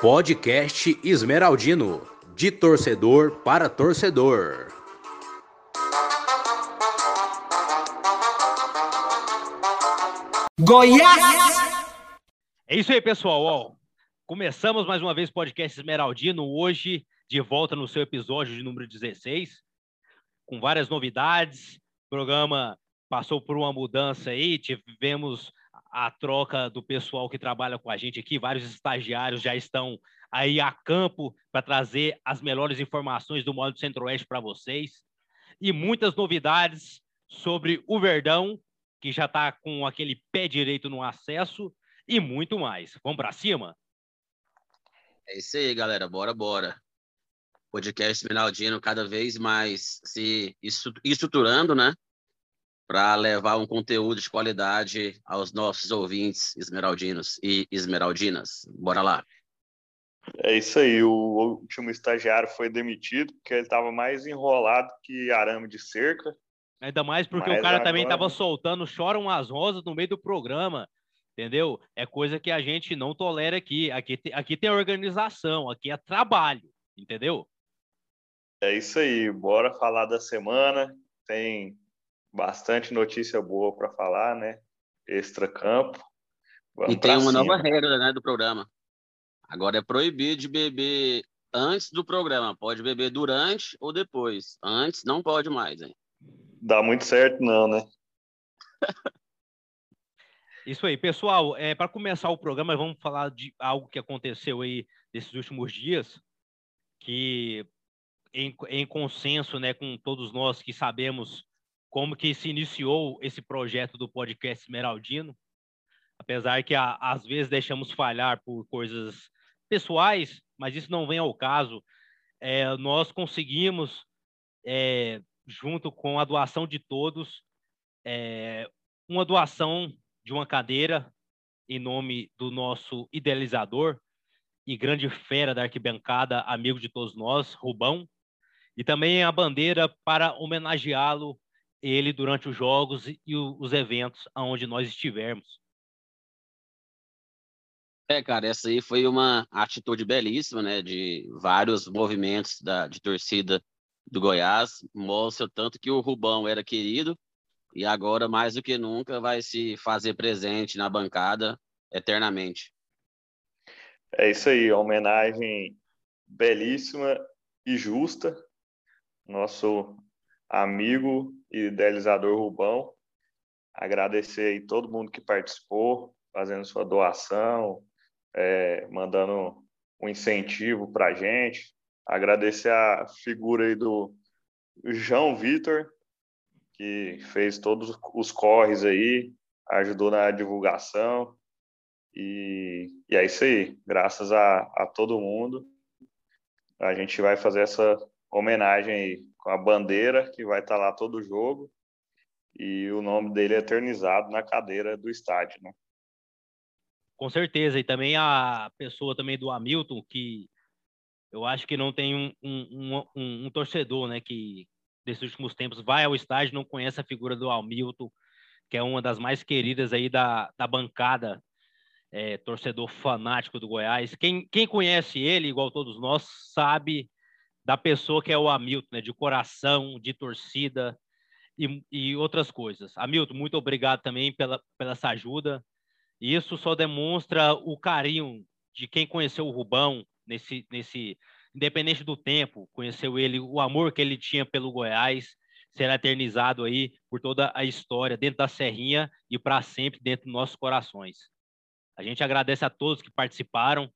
Podcast Esmeraldino, de torcedor para torcedor. Goiás! É isso aí, pessoal. Ó, começamos mais uma vez o podcast Esmeraldino, hoje de volta no seu episódio de número 16, com várias novidades. O programa passou por uma mudança aí, tivemos a troca do pessoal que trabalha com a gente aqui. Vários estagiários já estão aí a campo para trazer as melhores informações do modo Centro-Oeste para vocês. E muitas novidades sobre o Verdão, que já está com aquele pé direito no acesso, e muito mais. Vamos para cima? É isso aí, galera. Bora, bora. Podcast Minaldino cada vez mais se estruturando, né? Para levar um conteúdo de qualidade aos nossos ouvintes esmeraldinos e esmeraldinas. Bora lá. É isso aí. O último estagiário foi demitido porque ele estava mais enrolado que arame de cerca. Ainda mais porque Mas o cara agora... também estava soltando choram as rosas no meio do programa. Entendeu? É coisa que a gente não tolera aqui. Aqui, aqui tem organização, aqui é trabalho. Entendeu? É isso aí. Bora falar da semana. Tem bastante notícia boa para falar, né? Extra campo. Vamos e tem uma cima. nova regra, né, do programa. Agora é proibido de beber antes do programa. Pode beber durante ou depois. Antes não pode mais, hein? Dá muito certo, não, né? Isso aí, pessoal. É, para começar o programa, vamos falar de algo que aconteceu aí nesses últimos dias, que em, em consenso, né, com todos nós que sabemos como que se iniciou esse projeto do podcast Esmeraldino, apesar que a, às vezes deixamos falhar por coisas pessoais, mas isso não vem ao caso. É, nós conseguimos, é, junto com a doação de todos, é, uma doação de uma cadeira em nome do nosso idealizador e grande fera da arquibancada, amigo de todos nós, Rubão, e também a bandeira para homenageá-lo ele durante os jogos e os eventos aonde nós estivermos. É, cara, essa aí foi uma atitude belíssima, né, de vários movimentos da, de torcida do Goiás, mostra tanto que o Rubão era querido e agora, mais do que nunca, vai se fazer presente na bancada eternamente. É isso aí, homenagem belíssima e justa. Nosso amigo idealizador Rubão. Agradecer aí todo mundo que participou, fazendo sua doação, é, mandando um incentivo para a gente. Agradecer a figura aí do João Vitor, que fez todos os corres aí, ajudou na divulgação. E, e é isso aí. Graças a, a todo mundo, a gente vai fazer essa homenagem aí com a bandeira que vai estar tá lá todo o jogo e o nome dele é eternizado na cadeira do estádio, né? Com certeza, e também a pessoa também do Hamilton, que eu acho que não tem um, um, um, um torcedor, né, que desses últimos tempos vai ao estádio não conhece a figura do Hamilton, que é uma das mais queridas aí da, da bancada, é, torcedor fanático do Goiás. Quem, quem conhece ele, igual todos nós, sabe da pessoa que é o Hamilton, né, de coração, de torcida e, e outras coisas. Hamilton, muito obrigado também pela, pela essa ajuda. Isso só demonstra o carinho de quem conheceu o Rubão nesse, nesse independente do tempo, conheceu ele, o amor que ele tinha pelo Goiás será eternizado aí por toda a história dentro da Serrinha e para sempre dentro dos nossos corações. A gente agradece a todos que participaram.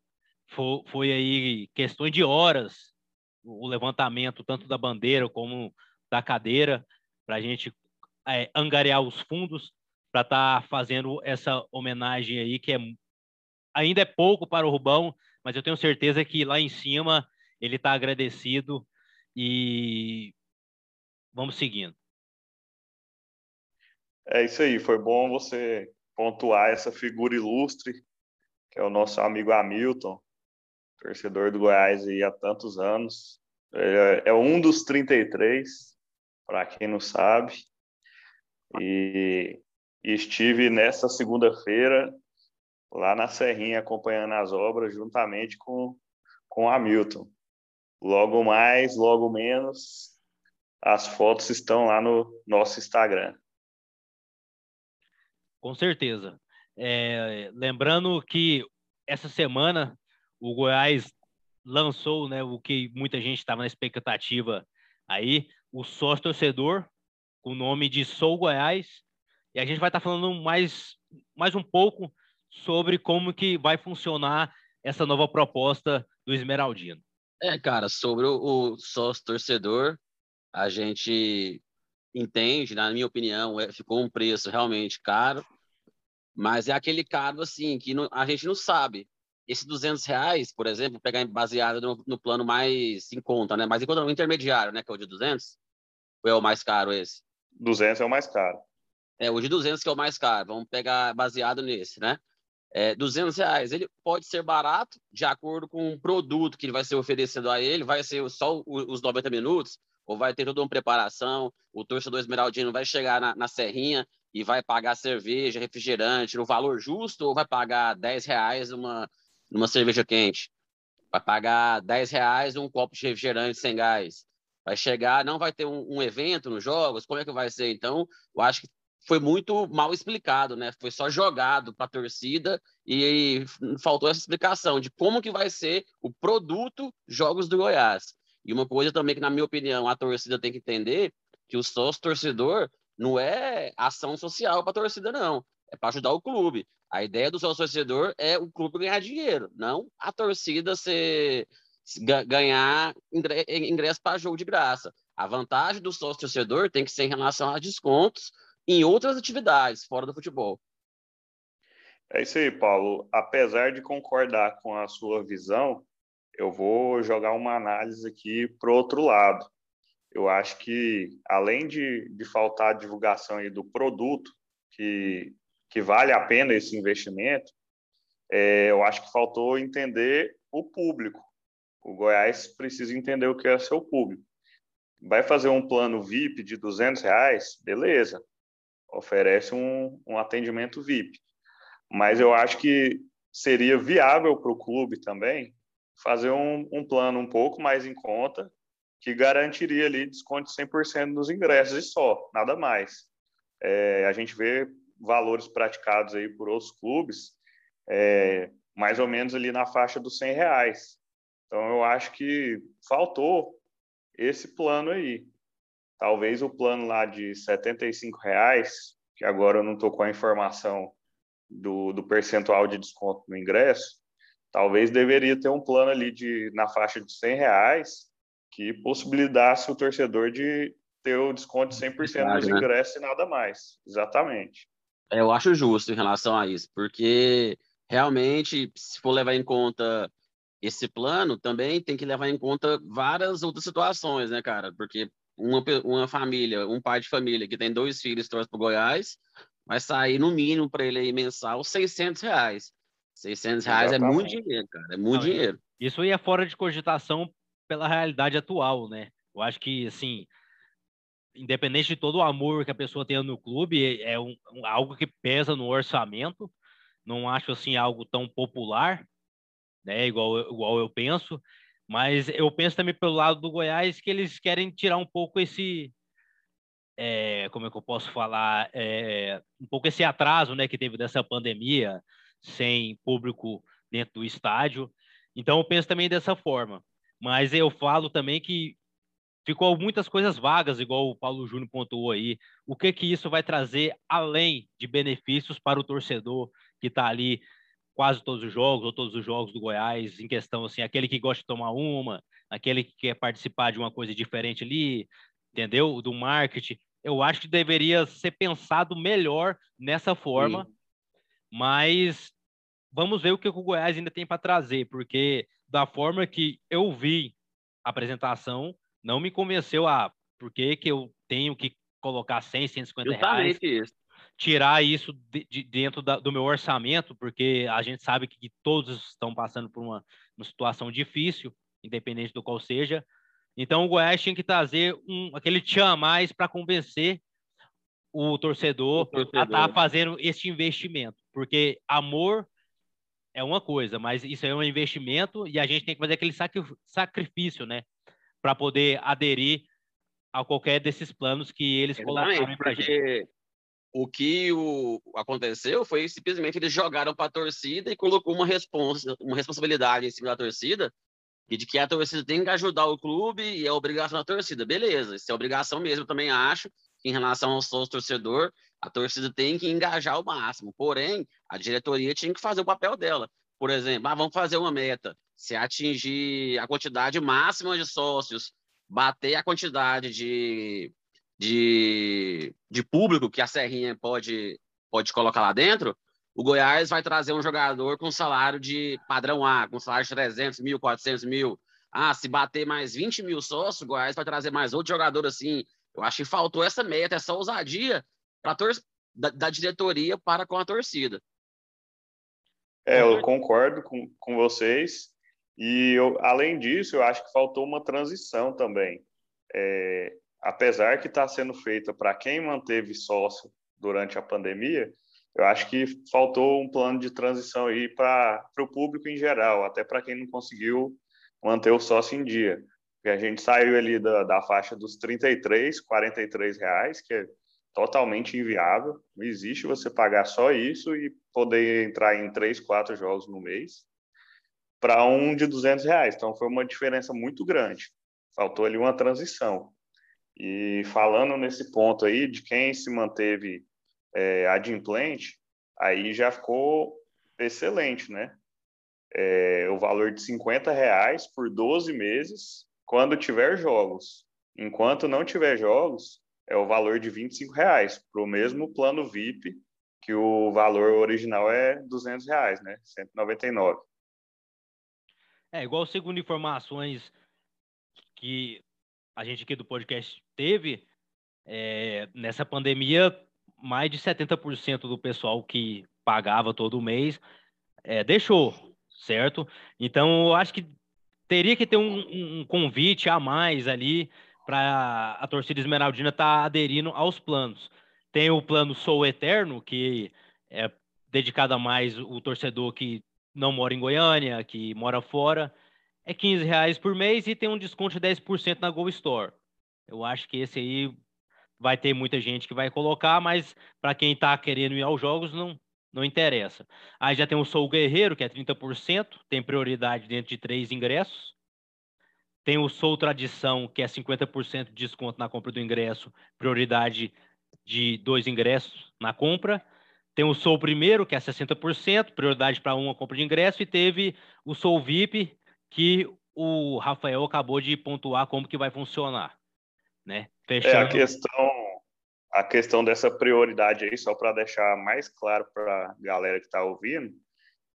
Foi, foi aí questões de horas o levantamento tanto da bandeira como da cadeira, para a gente é, angariar os fundos para estar tá fazendo essa homenagem aí, que é, ainda é pouco para o Rubão, mas eu tenho certeza que lá em cima ele está agradecido e vamos seguindo. É isso aí, foi bom você pontuar essa figura ilustre, que é o nosso amigo Hamilton, torcedor do Goiás aí há tantos anos. É, é um dos 33, para quem não sabe. E, e estive nessa segunda-feira lá na Serrinha acompanhando as obras juntamente com, com Hamilton. Logo mais, logo menos, as fotos estão lá no nosso Instagram. Com certeza. É, lembrando que essa semana o Goiás lançou né, o que muita gente estava na expectativa aí, o sócio torcedor, com o nome de Sou Goiás. E a gente vai estar tá falando mais, mais um pouco sobre como que vai funcionar essa nova proposta do Esmeraldino. É, cara, sobre o, sócio torcedor, a gente entende, na minha opinião, é, ficou um preço realmente caro, mas é aquele caro assim que não, a gente não sabe. Esse 200 reais, por exemplo, pegar baseado no, no, plano mais em conta, né? Mas em conta no intermediário, né? Que é o de 200, ou é o mais caro esse? 200 é o mais caro. É, o de 200 que é o mais caro. Vamos pegar baseado nesse, né? é, 200 reais. Ele pode ser barato de acordo com o produto que vai ser oferecido a ele, vai ser só os 90 minutos, ou vai ter toda uma preparação. O torcedor esmeraldino vai chegar na, na serrinha e vai pagar cerveja, refrigerante no valor justo, ou vai pagar 10 reais uma, uma cerveja quente? Vai pagar 10 reais um copo de refrigerante sem gás. Vai chegar, não vai ter um, um evento nos jogos, como é que vai ser? Então, eu acho que foi muito mal explicado, né? Foi só jogado para a torcida e, e faltou essa explicação de como que vai ser o produto Jogos do Goiás. E uma coisa também que, na minha opinião, a torcida tem que entender que o sócio torcedor não é ação social para a torcida, não. É para ajudar o clube. A ideia do sócio torcedor é o clube ganhar dinheiro, não a torcida ser, ganhar ingresso para jogo de graça. A vantagem do sócio torcedor tem que ser em relação a descontos em outras atividades fora do futebol. É isso aí, Paulo. Apesar de concordar com a sua visão, eu vou jogar uma análise aqui para o outro lado. Eu acho que, além de, de faltar a divulgação aí do produto, que, que vale a pena esse investimento, é, eu acho que faltou entender o público. O Goiás precisa entender o que é seu público. Vai fazer um plano VIP de 200 reais? Beleza oferece um, um atendimento VIP. Mas eu acho que seria viável para o clube também fazer um, um, plano um pouco mais em conta que garantiria ali desconto de 100% nos ingressos e só, nada mais. É, a gente vê valores praticados aí por outros clubes é, mais ou menos ali na faixa dos 100 reais. Então eu acho que faltou esse plano aí. Talvez o plano lá de R$ reais, que agora eu não estou com a informação do, do percentual de desconto no ingresso, talvez deveria ter um plano ali de na faixa de R$ reais que possibilitasse o torcedor de ter o desconto de 100% dos né? ingressos e nada mais. Exatamente. Eu acho justo em relação a isso, porque realmente, se for levar em conta esse plano, também tem que levar em conta várias outras situações, né, cara? Porque uma, uma família, um pai de família que tem dois filhos torce para Goiás, vai sair no mínimo para ele aí mensal 600 reais. 600 reais Exatamente. é muito dinheiro, cara, é muito Não, dinheiro. Isso aí é fora de cogitação pela realidade atual, né? Eu acho que, assim, independente de todo o amor que a pessoa tenha no clube, é um, algo que pesa no orçamento. Não acho, assim, algo tão popular, né? Igual, igual eu penso. Mas eu penso também pelo lado do Goiás que eles querem tirar um pouco esse, é, como é que eu posso falar, é, um pouco esse atraso, né, que teve dessa pandemia, sem público dentro do estádio. Então eu penso também dessa forma. Mas eu falo também que ficou muitas coisas vagas, igual o Paulo Júnior pontuou aí. O que que isso vai trazer além de benefícios para o torcedor que está ali quase todos os jogos, ou todos os jogos do Goiás, em questão assim, aquele que gosta de tomar uma, aquele que quer participar de uma coisa diferente ali, entendeu? Do marketing. Eu acho que deveria ser pensado melhor nessa forma, Sim. mas vamos ver o que o Goiás ainda tem para trazer, porque da forma que eu vi a apresentação, não me convenceu a por que, que eu tenho que colocar 100, 150 Justamente reais. Isso tirar isso de, de dentro da, do meu orçamento, porque a gente sabe que, que todos estão passando por uma, uma, situação difícil, independente do qual seja. Então, o Goiás tinha que trazer um, aquele tchan a mais para convencer o torcedor, o torcedor. a estar tá fazendo esse investimento. Porque amor é uma coisa, mas isso é um investimento e a gente tem que fazer aquele sacrifício, né? Para poder aderir a qualquer desses planos que eles Exatamente, colocaram para gente. O que o, aconteceu foi simplesmente eles jogaram para a torcida e colocou uma, responsa, uma responsabilidade em cima da torcida e de que a torcida tem que ajudar o clube e é obrigação da torcida. Beleza, isso é obrigação mesmo, também acho, em relação ao sócio torcedor, a torcida tem que engajar ao máximo. Porém, a diretoria tinha que fazer o papel dela. Por exemplo, ah, vamos fazer uma meta. Se atingir a quantidade máxima de sócios, bater a quantidade de, de, de público que a Serrinha pode, pode colocar lá dentro, o Goiás vai trazer um jogador com salário de padrão A, com salário de 300 mil, 400 mil. Ah, se bater mais 20 mil sócios, o Goiás vai trazer mais outro jogador assim. Eu acho que faltou essa meta, essa ousadia tor da, da, diretoria para com a torcida. É, eu concordo com, com vocês. E eu, além disso, eu acho que faltou uma transição também. É, apesar que está sendo feita para quem manteve sócio durante a pandemia, eu acho que faltou um plano de transição aí para o público em geral, até para quem não conseguiu manter o sócio em dia. Porque a gente saiu ali da, da faixa dos 33, 43 reais, que é totalmente inviável. Não existe você pagar só isso e poder entrar em três, quatro jogos no mês para um de 200 reais. Então foi uma diferença muito grande. Faltou ali uma transição. E falando nesse ponto aí de quem se manteve é, adimplente, aí já ficou excelente, né? É, o valor de 50 reais por 12 meses quando tiver jogos. Enquanto não tiver jogos, é o valor de 25 reais para o mesmo plano VIP, que o valor original é 200 reais, né? 199. É, igual segundo informações que a gente aqui do podcast teve, é, nessa pandemia, mais de 70% do pessoal que pagava todo mês é, deixou, certo? Então, eu acho que teria que ter um, um convite a mais ali para a torcida esmeraldina estar tá aderindo aos planos. Tem o plano Sou Eterno, que é dedicado a mais o torcedor que não mora em Goiânia, que mora fora. É 15 reais por mês e tem um desconto de 10% na Go Store. Eu acho que esse aí vai ter muita gente que vai colocar, mas para quem está querendo ir aos jogos, não, não interessa. Aí já tem o Sou Guerreiro, que é 30%, tem prioridade dentro de três ingressos. Tem o Sou Tradição, que é 50% de desconto na compra do ingresso, prioridade de dois ingressos na compra. Tem o Sou Primeiro, que é 60%, prioridade para uma compra de ingresso. E teve o Sou VIP, que o Rafael acabou de pontuar como que vai funcionar. Né? Fechando... É, a questão, a questão dessa prioridade aí, só para deixar mais claro para a galera que está ouvindo,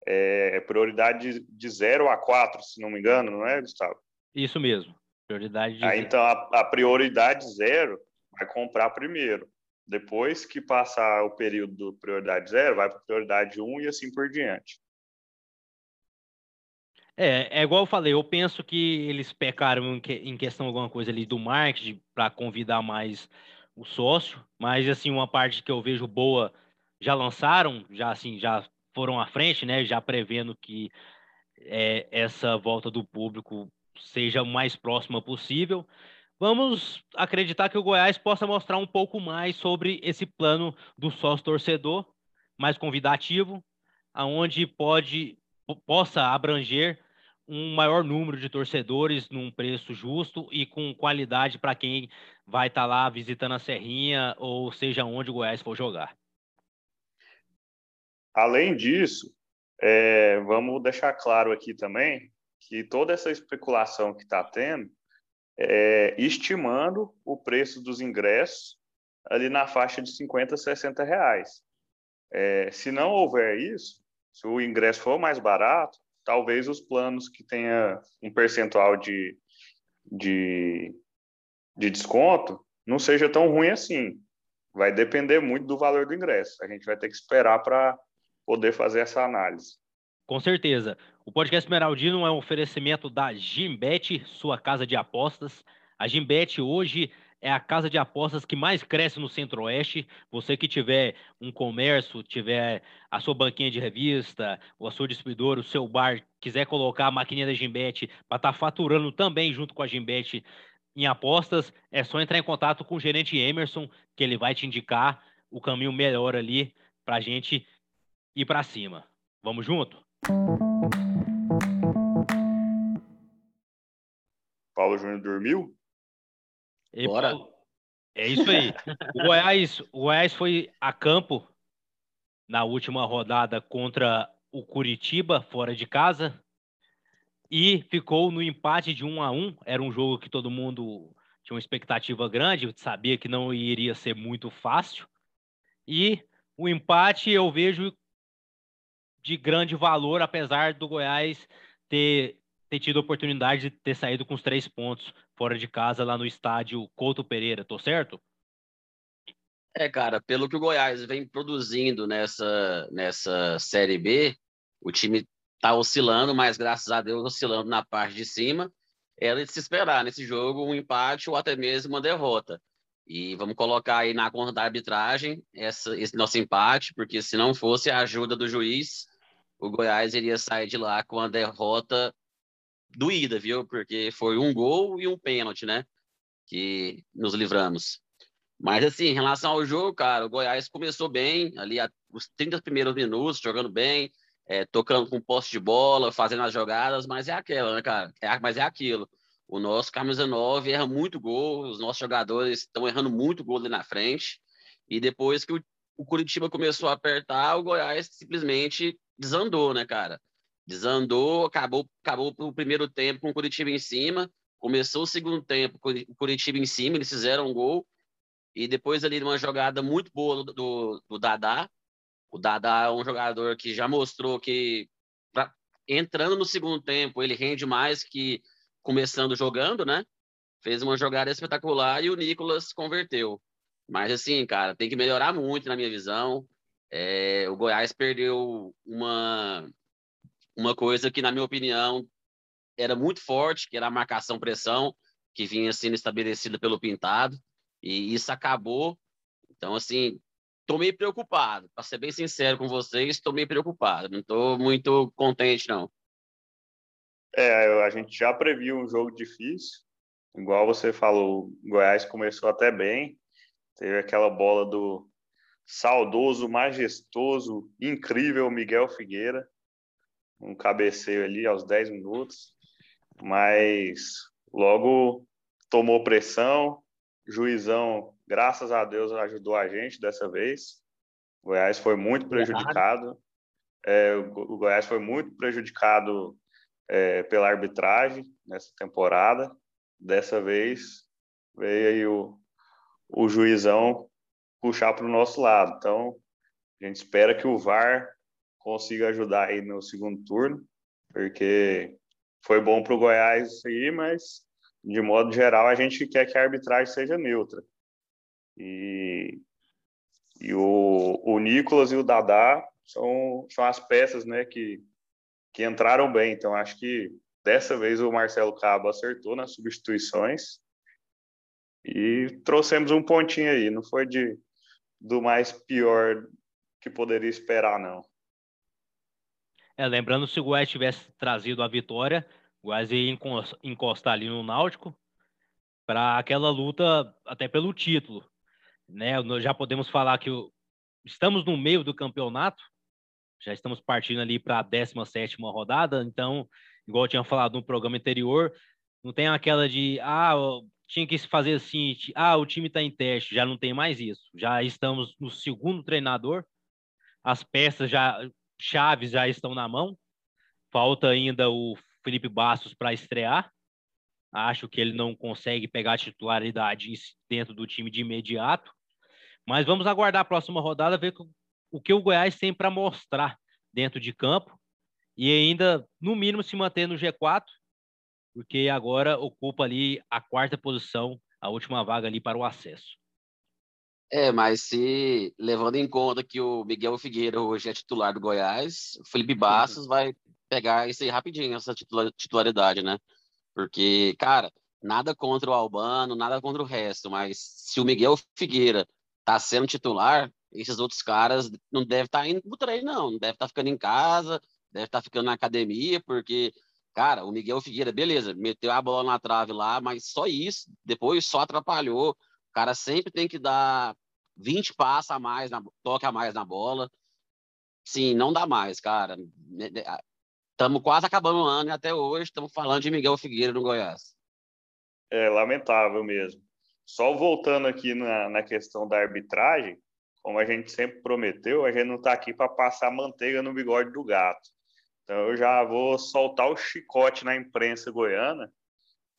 é prioridade de 0 a 4, se não me engano, não é, Gustavo? Isso mesmo. Prioridade de zero. então, a, a, prioridade zero vai comprar primeiro. Depois que passar o período do prioridade zero, vai para prioridade um e assim por diante. É, é igual eu falei, eu penso que eles pecaram em, que, em questão alguma coisa ali do marketing para convidar mais o sócio, mas assim, uma parte que eu vejo boa já lançaram, já assim, já foram à frente, né, já prevendo que é, essa volta do público seja o mais próxima possível. Vamos acreditar que o Goiás possa mostrar um pouco mais sobre esse plano do sócio torcedor, mais convidativo, aonde pode possa abranger um maior número de torcedores num preço justo e com qualidade para quem vai estar tá lá visitando a Serrinha ou seja onde o Goiás for jogar. Além disso, é, vamos deixar claro aqui também que toda essa especulação que está tendo é estimando o preço dos ingressos ali na faixa de 50, 60 reais. É, se não houver isso, se o ingresso for mais barato, talvez os planos que tenha um percentual de, de, de desconto não seja tão ruim assim. Vai depender muito do valor do ingresso. A gente vai ter que esperar para poder fazer essa análise. Com certeza. O podcast Esmeraldino é um oferecimento da Gimbet, sua casa de apostas. A Gimbet hoje é a casa de apostas que mais cresce no Centro-Oeste. Você que tiver um comércio, tiver a sua banquinha de revista, ou a sua distribuidora, o seu bar, quiser colocar a maquininha da Gimbet para estar tá faturando também junto com a Gimbet em apostas, é só entrar em contato com o gerente Emerson, que ele vai te indicar o caminho melhor ali para a gente ir para cima. Vamos junto? Paulo Júnior dormiu? E Bora. É isso aí. o, Goiás, o Goiás foi a campo na última rodada contra o Curitiba, fora de casa, e ficou no empate de um a um. Era um jogo que todo mundo tinha uma expectativa grande, sabia que não iria ser muito fácil. E o empate eu vejo de grande valor, apesar do Goiás ter, ter tido a oportunidade de ter saído com os três pontos fora de casa lá no estádio Couto Pereira, tô certo? É, cara, pelo que o Goiás vem produzindo nessa, nessa Série B, o time tá oscilando, mas graças a Deus oscilando na parte de cima. Era de se esperar nesse jogo um empate ou até mesmo uma derrota. E vamos colocar aí na conta da arbitragem essa, esse nosso empate, porque se não fosse a ajuda do juiz, o Goiás iria sair de lá com a derrota doída, viu? Porque foi um gol e um pênalti, né? Que nos livramos. Mas, assim, em relação ao jogo, cara, o Goiás começou bem, ali os 30 primeiros minutos, jogando bem, é, tocando com posse de bola, fazendo as jogadas, mas é aquela, né, cara? É, mas é aquilo. O nosso camisa 9 erra muito gol, os nossos jogadores estão errando muito gol ali na frente. E depois que o, o Curitiba começou a apertar, o Goiás simplesmente desandou, né, cara? Desandou, acabou, acabou o primeiro tempo com o Curitiba em cima, começou o segundo tempo com o Curitiba em cima, eles fizeram um gol, e depois ali uma jogada muito boa do, do, do Dadá, o Dadá é um jogador que já mostrou que pra, entrando no segundo tempo ele rende mais que começando jogando, né? Fez uma jogada espetacular e o Nicolas converteu. Mas assim, cara, tem que melhorar muito na minha visão. É, o Goiás perdeu uma uma coisa que, na minha opinião, era muito forte, que era a marcação-pressão, que vinha sendo estabelecida pelo Pintado, e isso acabou. Então, assim, estou meio preocupado. Para ser bem sincero com vocês, estou meio preocupado. Não estou muito contente, não. É, a gente já previu um jogo difícil. Igual você falou, Goiás começou até bem. Teve aquela bola do saudoso, majestoso, incrível Miguel Figueira um cabeceio ali aos 10 minutos, mas logo tomou pressão, juizão, graças a Deus, ajudou a gente dessa vez. O Goiás foi muito prejudicado. É, o Goiás foi muito prejudicado é, pela arbitragem nessa temporada. Dessa vez veio aí o, o juizão puxar para o nosso lado. Então, a gente espera que o VAR consiga ajudar aí no segundo turno, porque foi bom para o Goiás isso aí, mas de modo geral a gente quer que a arbitragem seja neutra. E, e o, o Nicolas e o Dadá são, são as peças né, que, que entraram bem. Então acho que dessa vez o Marcelo Cabo acertou nas substituições e trouxemos um pontinho aí. Não foi de do mais pior que poderia esperar, não. É, lembrando, se o Goiás tivesse trazido a vitória, o Goiás ia encostar ali no Náutico para aquela luta até pelo título. Né? Nós já podemos falar que estamos no meio do campeonato, já estamos partindo ali para a 17 rodada, então, igual eu tinha falado no programa anterior, não tem aquela de, ah, tinha que se fazer assim, ah, o time está em teste, já não tem mais isso. Já estamos no segundo treinador, as peças já chaves já estão na mão. Falta ainda o Felipe Bastos para estrear. Acho que ele não consegue pegar a titularidade dentro do time de imediato. Mas vamos aguardar a próxima rodada, ver o que o Goiás tem para mostrar dentro de campo. E ainda, no mínimo, se manter no G4, porque agora ocupa ali a quarta posição, a última vaga ali para o acesso. É, mas se levando em conta que o Miguel Figueira hoje é titular do Goiás, o Felipe Bastos vai pegar isso aí rapidinho, essa titularidade, né? Porque, cara, Nada contra o Albano, nada contra o resto, mas se o Miguel Figueira tá sendo titular, esses outros caras não devem estar tá indo pro treino, não. Não deve estar tá ficando em casa, deve estar tá ficando na academia, porque, cara, o Miguel Figueira, beleza, meteu a bola na trave lá, mas só isso, depois só atrapalhou. O cara sempre tem que dar 20 passos a mais, na, toque a mais na bola. Sim, não dá mais, cara. Estamos quase acabando o ano e até hoje estamos falando de Miguel Figueira no Goiás. É lamentável mesmo. Só voltando aqui na, na questão da arbitragem, como a gente sempre prometeu, a gente não está aqui para passar manteiga no bigode do gato. Então eu já vou soltar o chicote na imprensa goiana,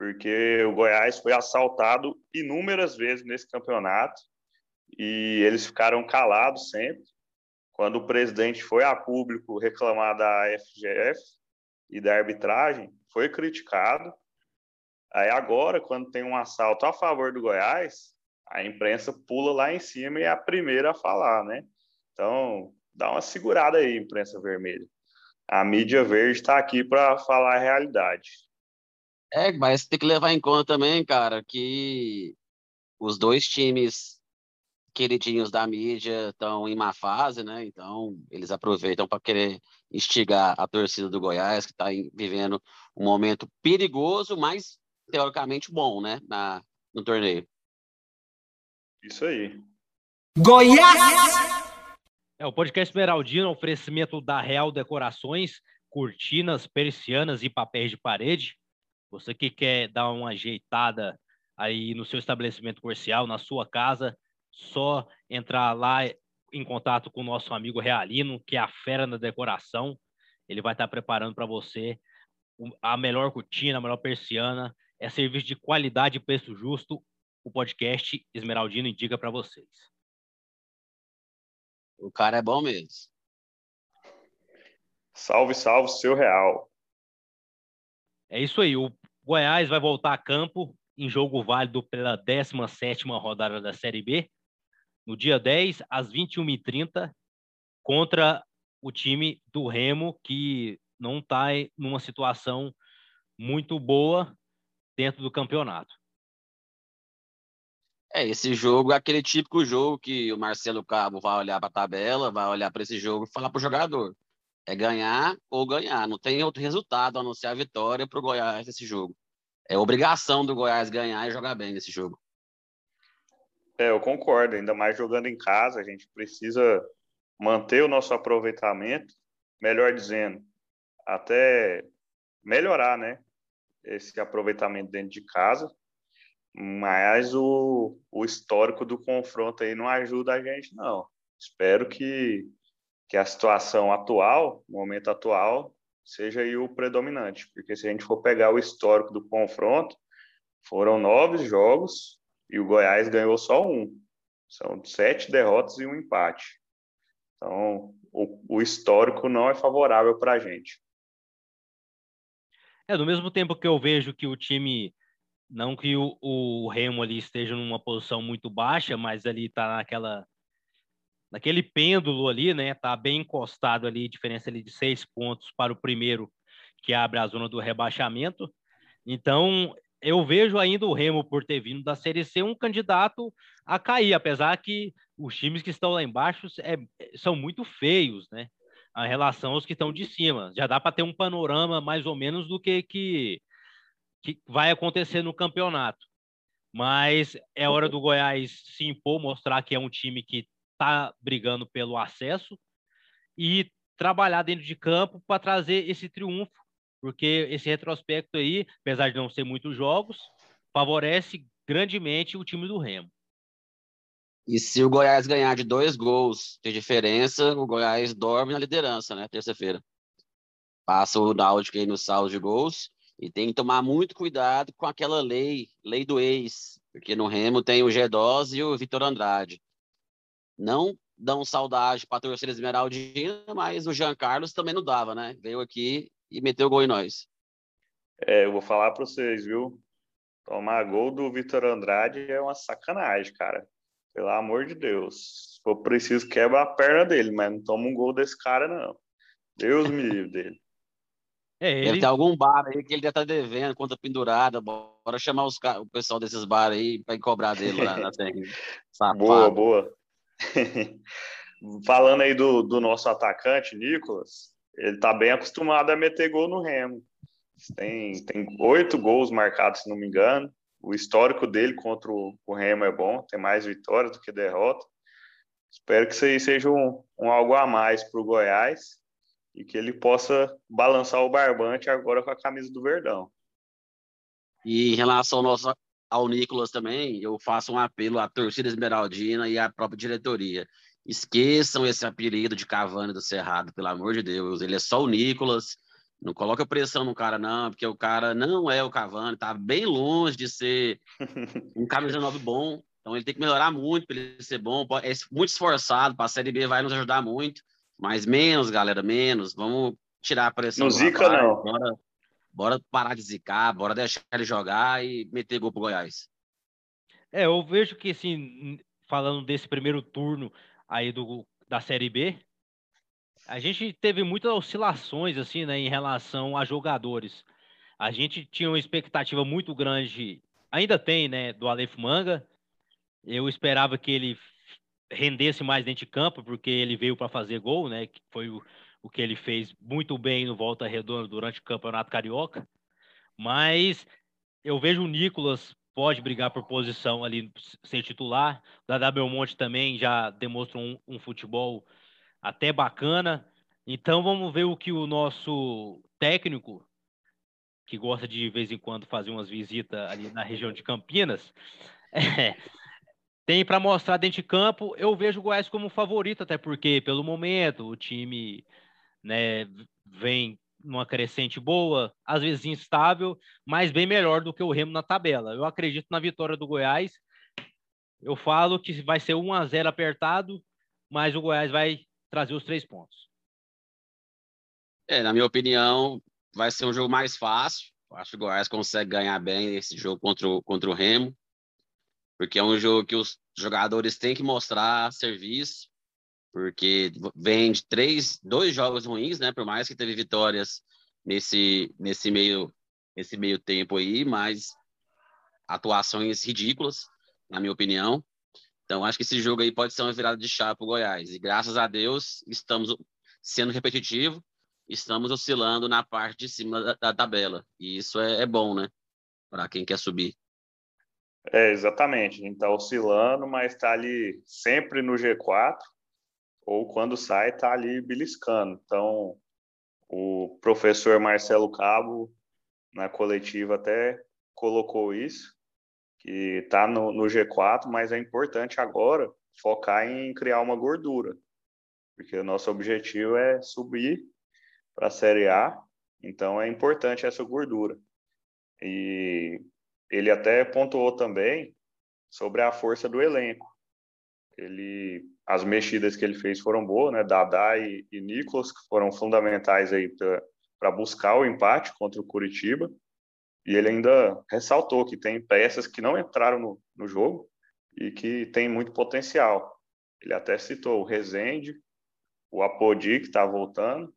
porque o Goiás foi assaltado inúmeras vezes nesse campeonato e eles ficaram calados sempre. Quando o presidente foi a público reclamar da FGF e da arbitragem, foi criticado. Aí agora, quando tem um assalto a favor do Goiás, a imprensa pula lá em cima e é a primeira a falar, né? Então, dá uma segurada aí, imprensa vermelha. A mídia verde está aqui para falar a realidade. É, mas tem que levar em conta também, cara, que os dois times queridinhos da mídia estão em má fase, né? Então, eles aproveitam para querer instigar a torcida do Goiás, que está vivendo um momento perigoso, mas teoricamente bom, né? Na, no torneio. Isso aí. Goiás! É, o podcast Esmeraldino, oferecimento da Real Decorações, cortinas, persianas e papéis de parede. Você que quer dar uma ajeitada aí no seu estabelecimento comercial, na sua casa, só entrar lá em contato com o nosso amigo Realino, que é a fera na decoração. Ele vai estar preparando para você a melhor cortina, a melhor persiana. É serviço de qualidade e preço justo. O podcast Esmeraldino indica para vocês. O cara é bom mesmo. Salve, salve, seu real. É isso aí. O Goiás vai voltar a campo em jogo válido pela 17ª rodada da Série B no dia 10, às 21h30, contra o time do Remo, que não está numa situação muito boa dentro do campeonato. É, esse jogo é aquele típico jogo que o Marcelo Cabo vai olhar para a tabela, vai olhar para esse jogo e falar para o jogador: é ganhar ou ganhar. Não tem outro resultado a não ser a vitória para o Goiás nesse jogo. É obrigação do Goiás ganhar e jogar bem nesse jogo. É, eu concordo, ainda mais jogando em casa, a gente precisa manter o nosso aproveitamento, melhor dizendo, até melhorar, né? Esse aproveitamento dentro de casa, mas o, o histórico do confronto aí não ajuda a gente, não. Espero que, que a situação atual, o momento atual, seja aí o predominante, porque se a gente for pegar o histórico do confronto, foram nove jogos, e o Goiás ganhou só um. São sete derrotas e um empate. Então, o, o histórico não é favorável para a gente. É, do mesmo tempo que eu vejo que o time, não que o, o Remo ali esteja numa posição muito baixa, mas ali está naquela naquele pêndulo ali, né? Tá bem encostado ali, diferença ali de seis pontos para o primeiro que abre a zona do rebaixamento. Então, eu vejo ainda o Remo, por ter vindo da Série C, um candidato a cair, apesar que os times que estão lá embaixo é, são muito feios, né? A relação aos que estão de cima. Já dá para ter um panorama mais ou menos do que, que, que vai acontecer no campeonato. Mas é hora do Goiás se impor, mostrar que é um time que está brigando pelo acesso e trabalhar dentro de campo para trazer esse triunfo porque esse retrospecto aí, apesar de não ser muitos jogos, favorece grandemente o time do Remo. E se o Goiás ganhar de dois gols de diferença, o Goiás dorme na liderança, né? Terça-feira. Passa o Náutico aí no saldo de gols e tem que tomar muito cuidado com aquela lei, lei do ex, porque no Remo tem o G12 e o Vitor Andrade. Não dão saudade para a torcida esmeraldina, mas o Jean Carlos também não dava, né? Veio aqui e meteu gol em nós. É, eu vou falar para vocês, viu? Tomar gol do Vitor Andrade é uma sacanagem, cara. Pelo amor de Deus. Se for preciso, quebra a perna dele, mas não toma um gol desse cara, não. Deus me livre dele. É, ele... Deve ter algum bar aí que ele deve estar tá devendo, conta pendurada. Bora chamar os, o pessoal desses bar aí para cobrar dele lá na Boa, boa. Falando aí do, do nosso atacante, Nicolas, ele tá bem acostumado a meter gol no Remo. Tem, tem oito gols marcados, se não me engano. O histórico dele contra o, o Remo é bom, tem mais vitórias do que derrota. Espero que isso aí seja um, um algo a mais para o Goiás e que ele possa balançar o barbante agora com a camisa do Verdão. E em relação ao, nosso, ao Nicolas também, eu faço um apelo à torcida esmeraldina e à própria diretoria. Esqueçam esse apelido de Cavani do Cerrado, pelo amor de Deus. Ele é só o Nicolas. Não coloca pressão no cara, não, porque o cara não é o Cavani, tá bem longe de ser um camisa 9 bom. Então ele tem que melhorar muito para ele ser bom. É muito esforçado, para a Série B vai nos ajudar muito. Mas menos, galera, menos. Vamos tirar a pressão. Não zica, não. Bora, bora parar de zicar, bora deixar ele jogar e meter gol pro Goiás. É, eu vejo que, assim, falando desse primeiro turno aí do, da Série B, a gente teve muitas oscilações, assim, né, em relação a jogadores. A gente tinha uma expectativa muito grande, ainda tem, né, do Aleph Manga. Eu esperava que ele rendesse mais dentro de campo, porque ele veio para fazer gol, né, que foi o, o que ele fez muito bem no Volta Redonda durante o Campeonato Carioca. Mas eu vejo o Nicolas pode brigar por posição ali, ser titular. O Dada Belmonte também já demonstrou um, um, futebol até bacana. Então vamos ver o que o nosso técnico, que gosta de, de vez em quando fazer umas visitas ali na região de Campinas, é, tem para mostrar dentro de campo. Eu vejo o Goiás como favorito, até porque, pelo momento, o time né, vem numa crescente boa, às vezes instável, mas bem melhor do que o Remo na tabela. Eu acredito na vitória do Goiás. Eu falo que vai ser 1 a 0 apertado, mas o Goiás vai trazer os três pontos. É, na minha opinião, vai ser um jogo mais fácil. Acho que o Goiás consegue ganhar bem esse jogo contra o, contra o Remo, porque é um jogo que os jogadores têm que mostrar serviço, porque vem de três, dois jogos ruins, né? Por mais que teve vitórias nesse, nesse meio nesse meio tempo aí, mas atuações ridículas, na minha opinião. Então, acho que esse jogo aí pode ser uma virada de chave para o Goiás. E graças a Deus, estamos sendo repetitivo, estamos oscilando na parte de cima da, da tabela. E isso é, é bom, né? Para quem quer subir. É, exatamente. A gente está oscilando, mas está ali sempre no G4 ou quando sai está ali beliscando. Então, o professor Marcelo Cabo, na coletiva, até colocou isso, que está no, no, G4, mas é importante agora focar em criar uma gordura, porque o nosso objetivo é subir para a Série A, então é importante essa gordura. E ele até pontuou também sobre a força do elenco. Ele as mexidas que ele fez foram boas, né? Dadá e, e Nicolas, que foram fundamentais aí para buscar o empate contra o Curitiba. E ele ainda ressaltou que tem peças que não entraram no, no jogo e que tem muito potencial. Ele até citou o Rezende, o Apodi, que está voltando,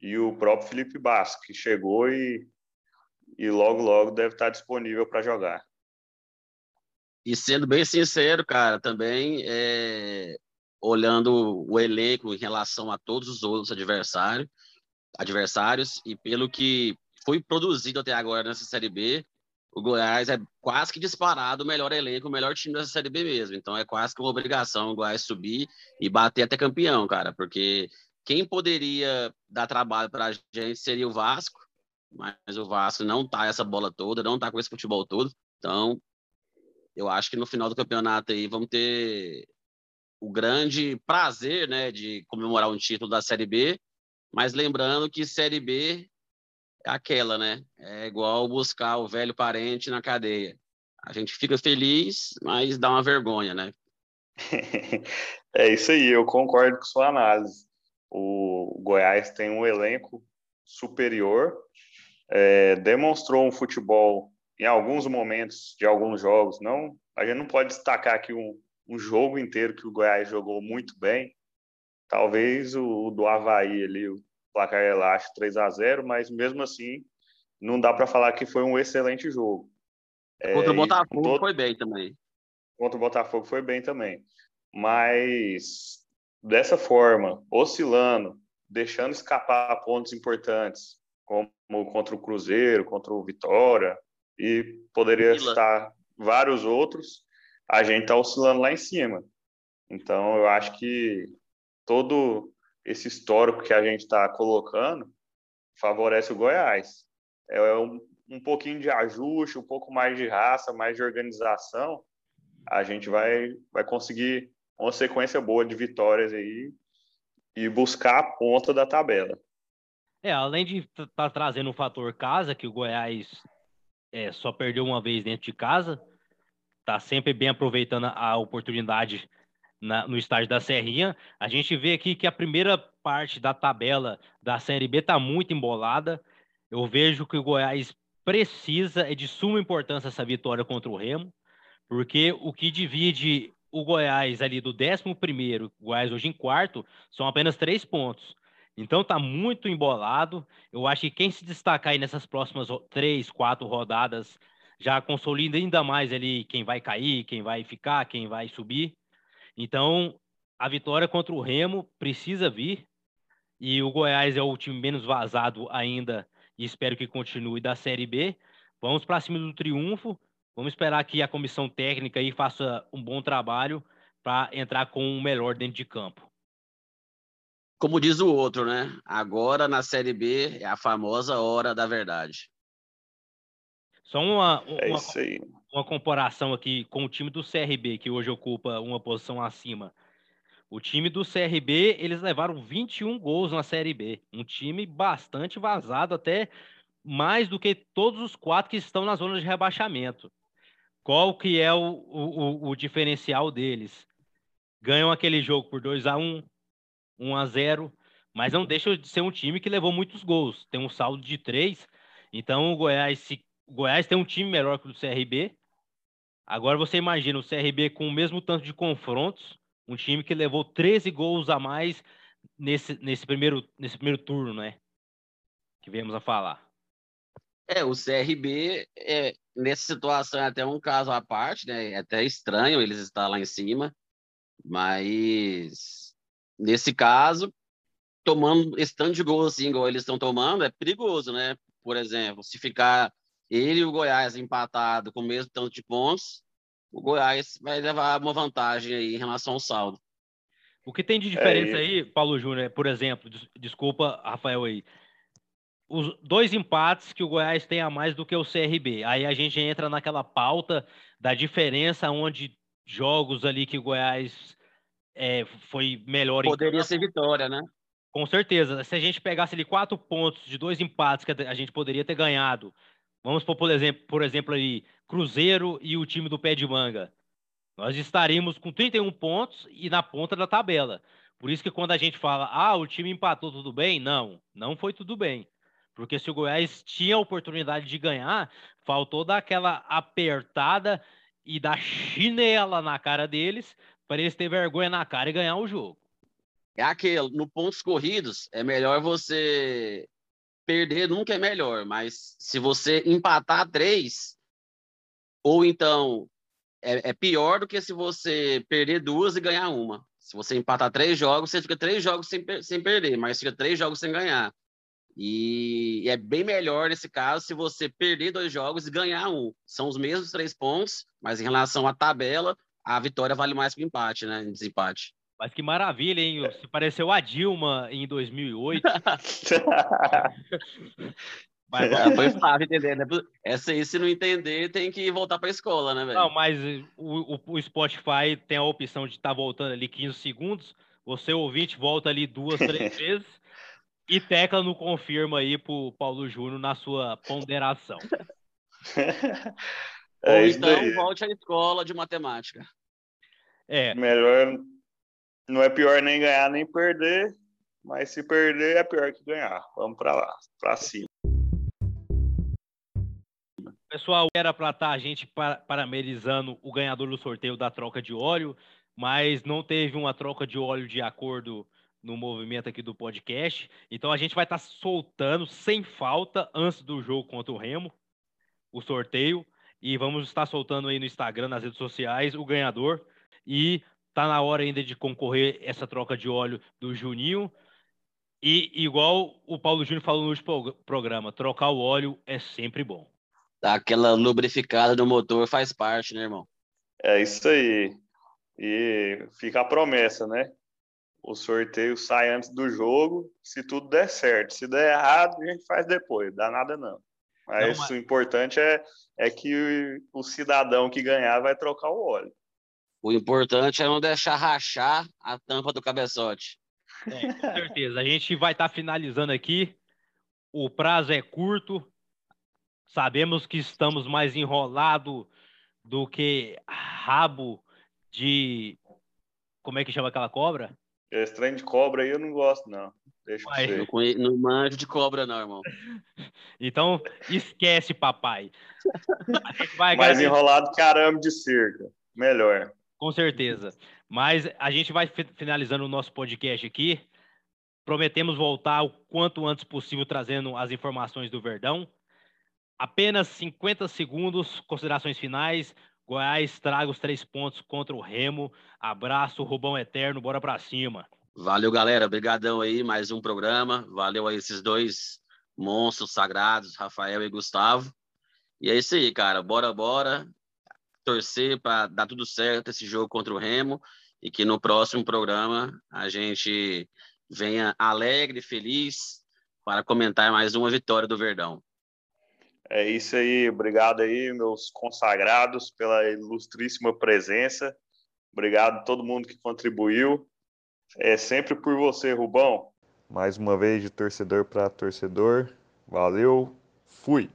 e o próprio Felipe Basco, que chegou e, e logo, logo deve estar disponível para jogar. E sendo bem sincero, cara, também é, olhando o elenco em relação a todos os outros adversários, adversários e pelo que foi produzido até agora nessa Série B, o Goiás é quase que disparado o melhor elenco, o melhor time dessa Série B mesmo. Então é quase que uma obrigação o Goiás subir e bater até campeão, cara, porque quem poderia dar trabalho para a gente seria o Vasco, mas o Vasco não tá essa bola toda, não tá com esse futebol todo. Então, eu acho que no final do campeonato aí vamos ter o grande prazer né, de comemorar um título da Série B, mas lembrando que Série B é aquela, né? É igual buscar o velho parente na cadeia. A gente fica feliz, mas dá uma vergonha, né? é isso aí, eu concordo com sua análise. O Goiás tem um elenco superior, é, demonstrou um futebol em alguns momentos de alguns jogos. Não, a gente não pode destacar aqui um, um jogo inteiro que o Goiás jogou muito bem. Talvez o, o do Havaí ali, o placar elástico 3 a 0 mas mesmo assim não dá para falar que foi um excelente jogo. Contra é, o Botafogo todo... foi bem também. Contra o Botafogo foi bem também. Mas dessa forma, oscilando, deixando escapar pontos importantes, como contra o Cruzeiro, contra o Vitória, e poderia Vila. estar vários outros, a gente está oscilando lá em cima. Então, eu acho que todo esse histórico que a gente está colocando favorece o Goiás. É um, um pouquinho de ajuste, um pouco mais de raça, mais de organização, a gente vai, vai conseguir uma sequência boa de vitórias aí e buscar a ponta da tabela. É, além de estar tá trazendo o fator casa, que o Goiás é, só perdeu uma vez dentro de casa, está sempre bem aproveitando a oportunidade na, no estádio da Serrinha. A gente vê aqui que a primeira parte da tabela da Série B está muito embolada. Eu vejo que o Goiás precisa, é de suma importância essa vitória contra o Remo, porque o que divide o Goiás ali do 11 primeiro, Goiás hoje em quarto, são apenas três pontos. Então tá muito embolado. Eu acho que quem se destacar aí nessas próximas três, quatro rodadas já consolida ainda mais ali quem vai cair, quem vai ficar, quem vai subir. Então, a vitória contra o Remo precisa vir. E o Goiás é o time menos vazado ainda e espero que continue da Série B. Vamos para cima do triunfo. Vamos esperar que a comissão técnica aí faça um bom trabalho para entrar com o melhor dentro de campo. Como diz o outro, né? Agora na Série B é a famosa hora da verdade. Só uma, uma, é uma comparação aqui com o time do CRB, que hoje ocupa uma posição acima. O time do CRB, eles levaram 21 gols na Série B. Um time bastante vazado, até mais do que todos os quatro que estão na zona de rebaixamento. Qual que é o, o, o diferencial deles? Ganham aquele jogo por 2 a 1 1 a 0 mas não deixa de ser um time que levou muitos gols. Tem um saldo de três. Então o Goiás, se, o Goiás tem um time melhor que o do CRB. Agora você imagina o CRB com o mesmo tanto de confrontos, um time que levou 13 gols a mais nesse, nesse, primeiro, nesse primeiro turno, né? Que viemos a falar. É, o CRB, é, nessa situação, é até um caso à parte, né? É até estranho eles estar lá em cima, mas nesse caso, tomando esse tanto de gols assim, igual eles estão tomando, é perigoso, né? Por exemplo, se ficar ele e o Goiás empatado com o mesmo tanto de pontos, o Goiás vai levar uma vantagem aí em relação ao saldo. O que tem de diferença é, aí, Paulo Júnior, por exemplo, des desculpa, Rafael aí, os dois empates que o Goiás tem a mais do que o CRB. Aí a gente entra naquela pauta da diferença onde jogos ali que o Goiás é, foi melhor. Poderia ser vitória, né? Com certeza. Se a gente pegasse ali quatro pontos de dois empates que a gente poderia ter ganhado, vamos por, por exemplo, por exemplo ali, Cruzeiro e o time do Pé de Manga. Nós estaríamos com 31 pontos e na ponta da tabela. Por isso que quando a gente fala, ah, o time empatou tudo bem, não, não foi tudo bem. Porque se o Goiás tinha a oportunidade de ganhar, faltou dar aquela apertada e dar chinela na cara deles para eles ter vergonha na cara e ganhar o jogo. É aquele, no pontos corridos, é melhor você perder, nunca é melhor, mas se você empatar três, ou então é, é, pior do que se você perder duas e ganhar uma. Se você empatar três jogos, você fica três jogos sem, sem perder, mas fica três jogos sem ganhar. E é bem melhor nesse caso se você perder dois jogos e ganhar um. São os mesmos três pontos, mas em relação à tabela, a vitória vale mais que o empate, né? Em desempate. Mas que maravilha, hein? Se pareceu a Dilma em 2008. Mas, é, foi fácil entender, né? Essa aí, se não entender, tem que voltar para a escola, né, velho? Não, mas o, o, o Spotify tem a opção de estar tá voltando ali 15 segundos. Você, ouvinte, volta ali duas, três vezes e tecla no confirma aí pro Paulo Júnior na sua ponderação. É Ou então daí. volte à escola de matemática. É. Melhor. Não é pior nem ganhar nem perder, mas se perder é pior que ganhar. Vamos para lá, para cima. Pessoal, era para estar tá a gente parabenizando o ganhador do sorteio da troca de óleo, mas não teve uma troca de óleo de acordo no movimento aqui do podcast. Então a gente vai estar tá soltando sem falta antes do jogo contra o Remo o sorteio e vamos estar soltando aí no Instagram, nas redes sociais, o ganhador. E tá na hora ainda de concorrer essa troca de óleo do Juninho. E igual o Paulo Júnior falou no último programa, trocar o óleo é sempre bom. Aquela lubrificada do motor faz parte, né, irmão? É isso aí. E fica a promessa, né? O sorteio sai antes do jogo, se tudo der certo. Se der errado, a gente faz depois, dá nada não. Mas, não, mas... o importante é, é que o, o cidadão que ganhar vai trocar o óleo. O importante é não deixar rachar a tampa do cabeçote. É, com certeza. A gente vai estar tá finalizando aqui. O prazo é curto. Sabemos que estamos mais enrolado do que rabo de. Como é que chama aquela cobra? Esse trem de cobra aí eu não gosto, não. Deixa eu não, não manjo de cobra, não, irmão. então, esquece, papai. Mais enrolado que arame de cerca. Melhor. Com certeza. Mas a gente vai finalizando o nosso podcast aqui. Prometemos voltar o quanto antes possível trazendo as informações do Verdão. Apenas 50 segundos, considerações finais. Goiás traga os três pontos contra o Remo. Abraço, Rubão Eterno, bora pra cima. Valeu, galera. Obrigadão aí, mais um programa. Valeu aí esses dois monstros sagrados, Rafael e Gustavo. E é isso aí, cara. Bora, bora torcer para dar tudo certo esse jogo contra o Remo e que no próximo programa a gente venha alegre, feliz para comentar mais uma vitória do Verdão. É isso aí, obrigado aí, meus consagrados, pela ilustríssima presença. Obrigado a todo mundo que contribuiu. É sempre por você, Rubão. Mais uma vez, de torcedor para torcedor. Valeu, fui!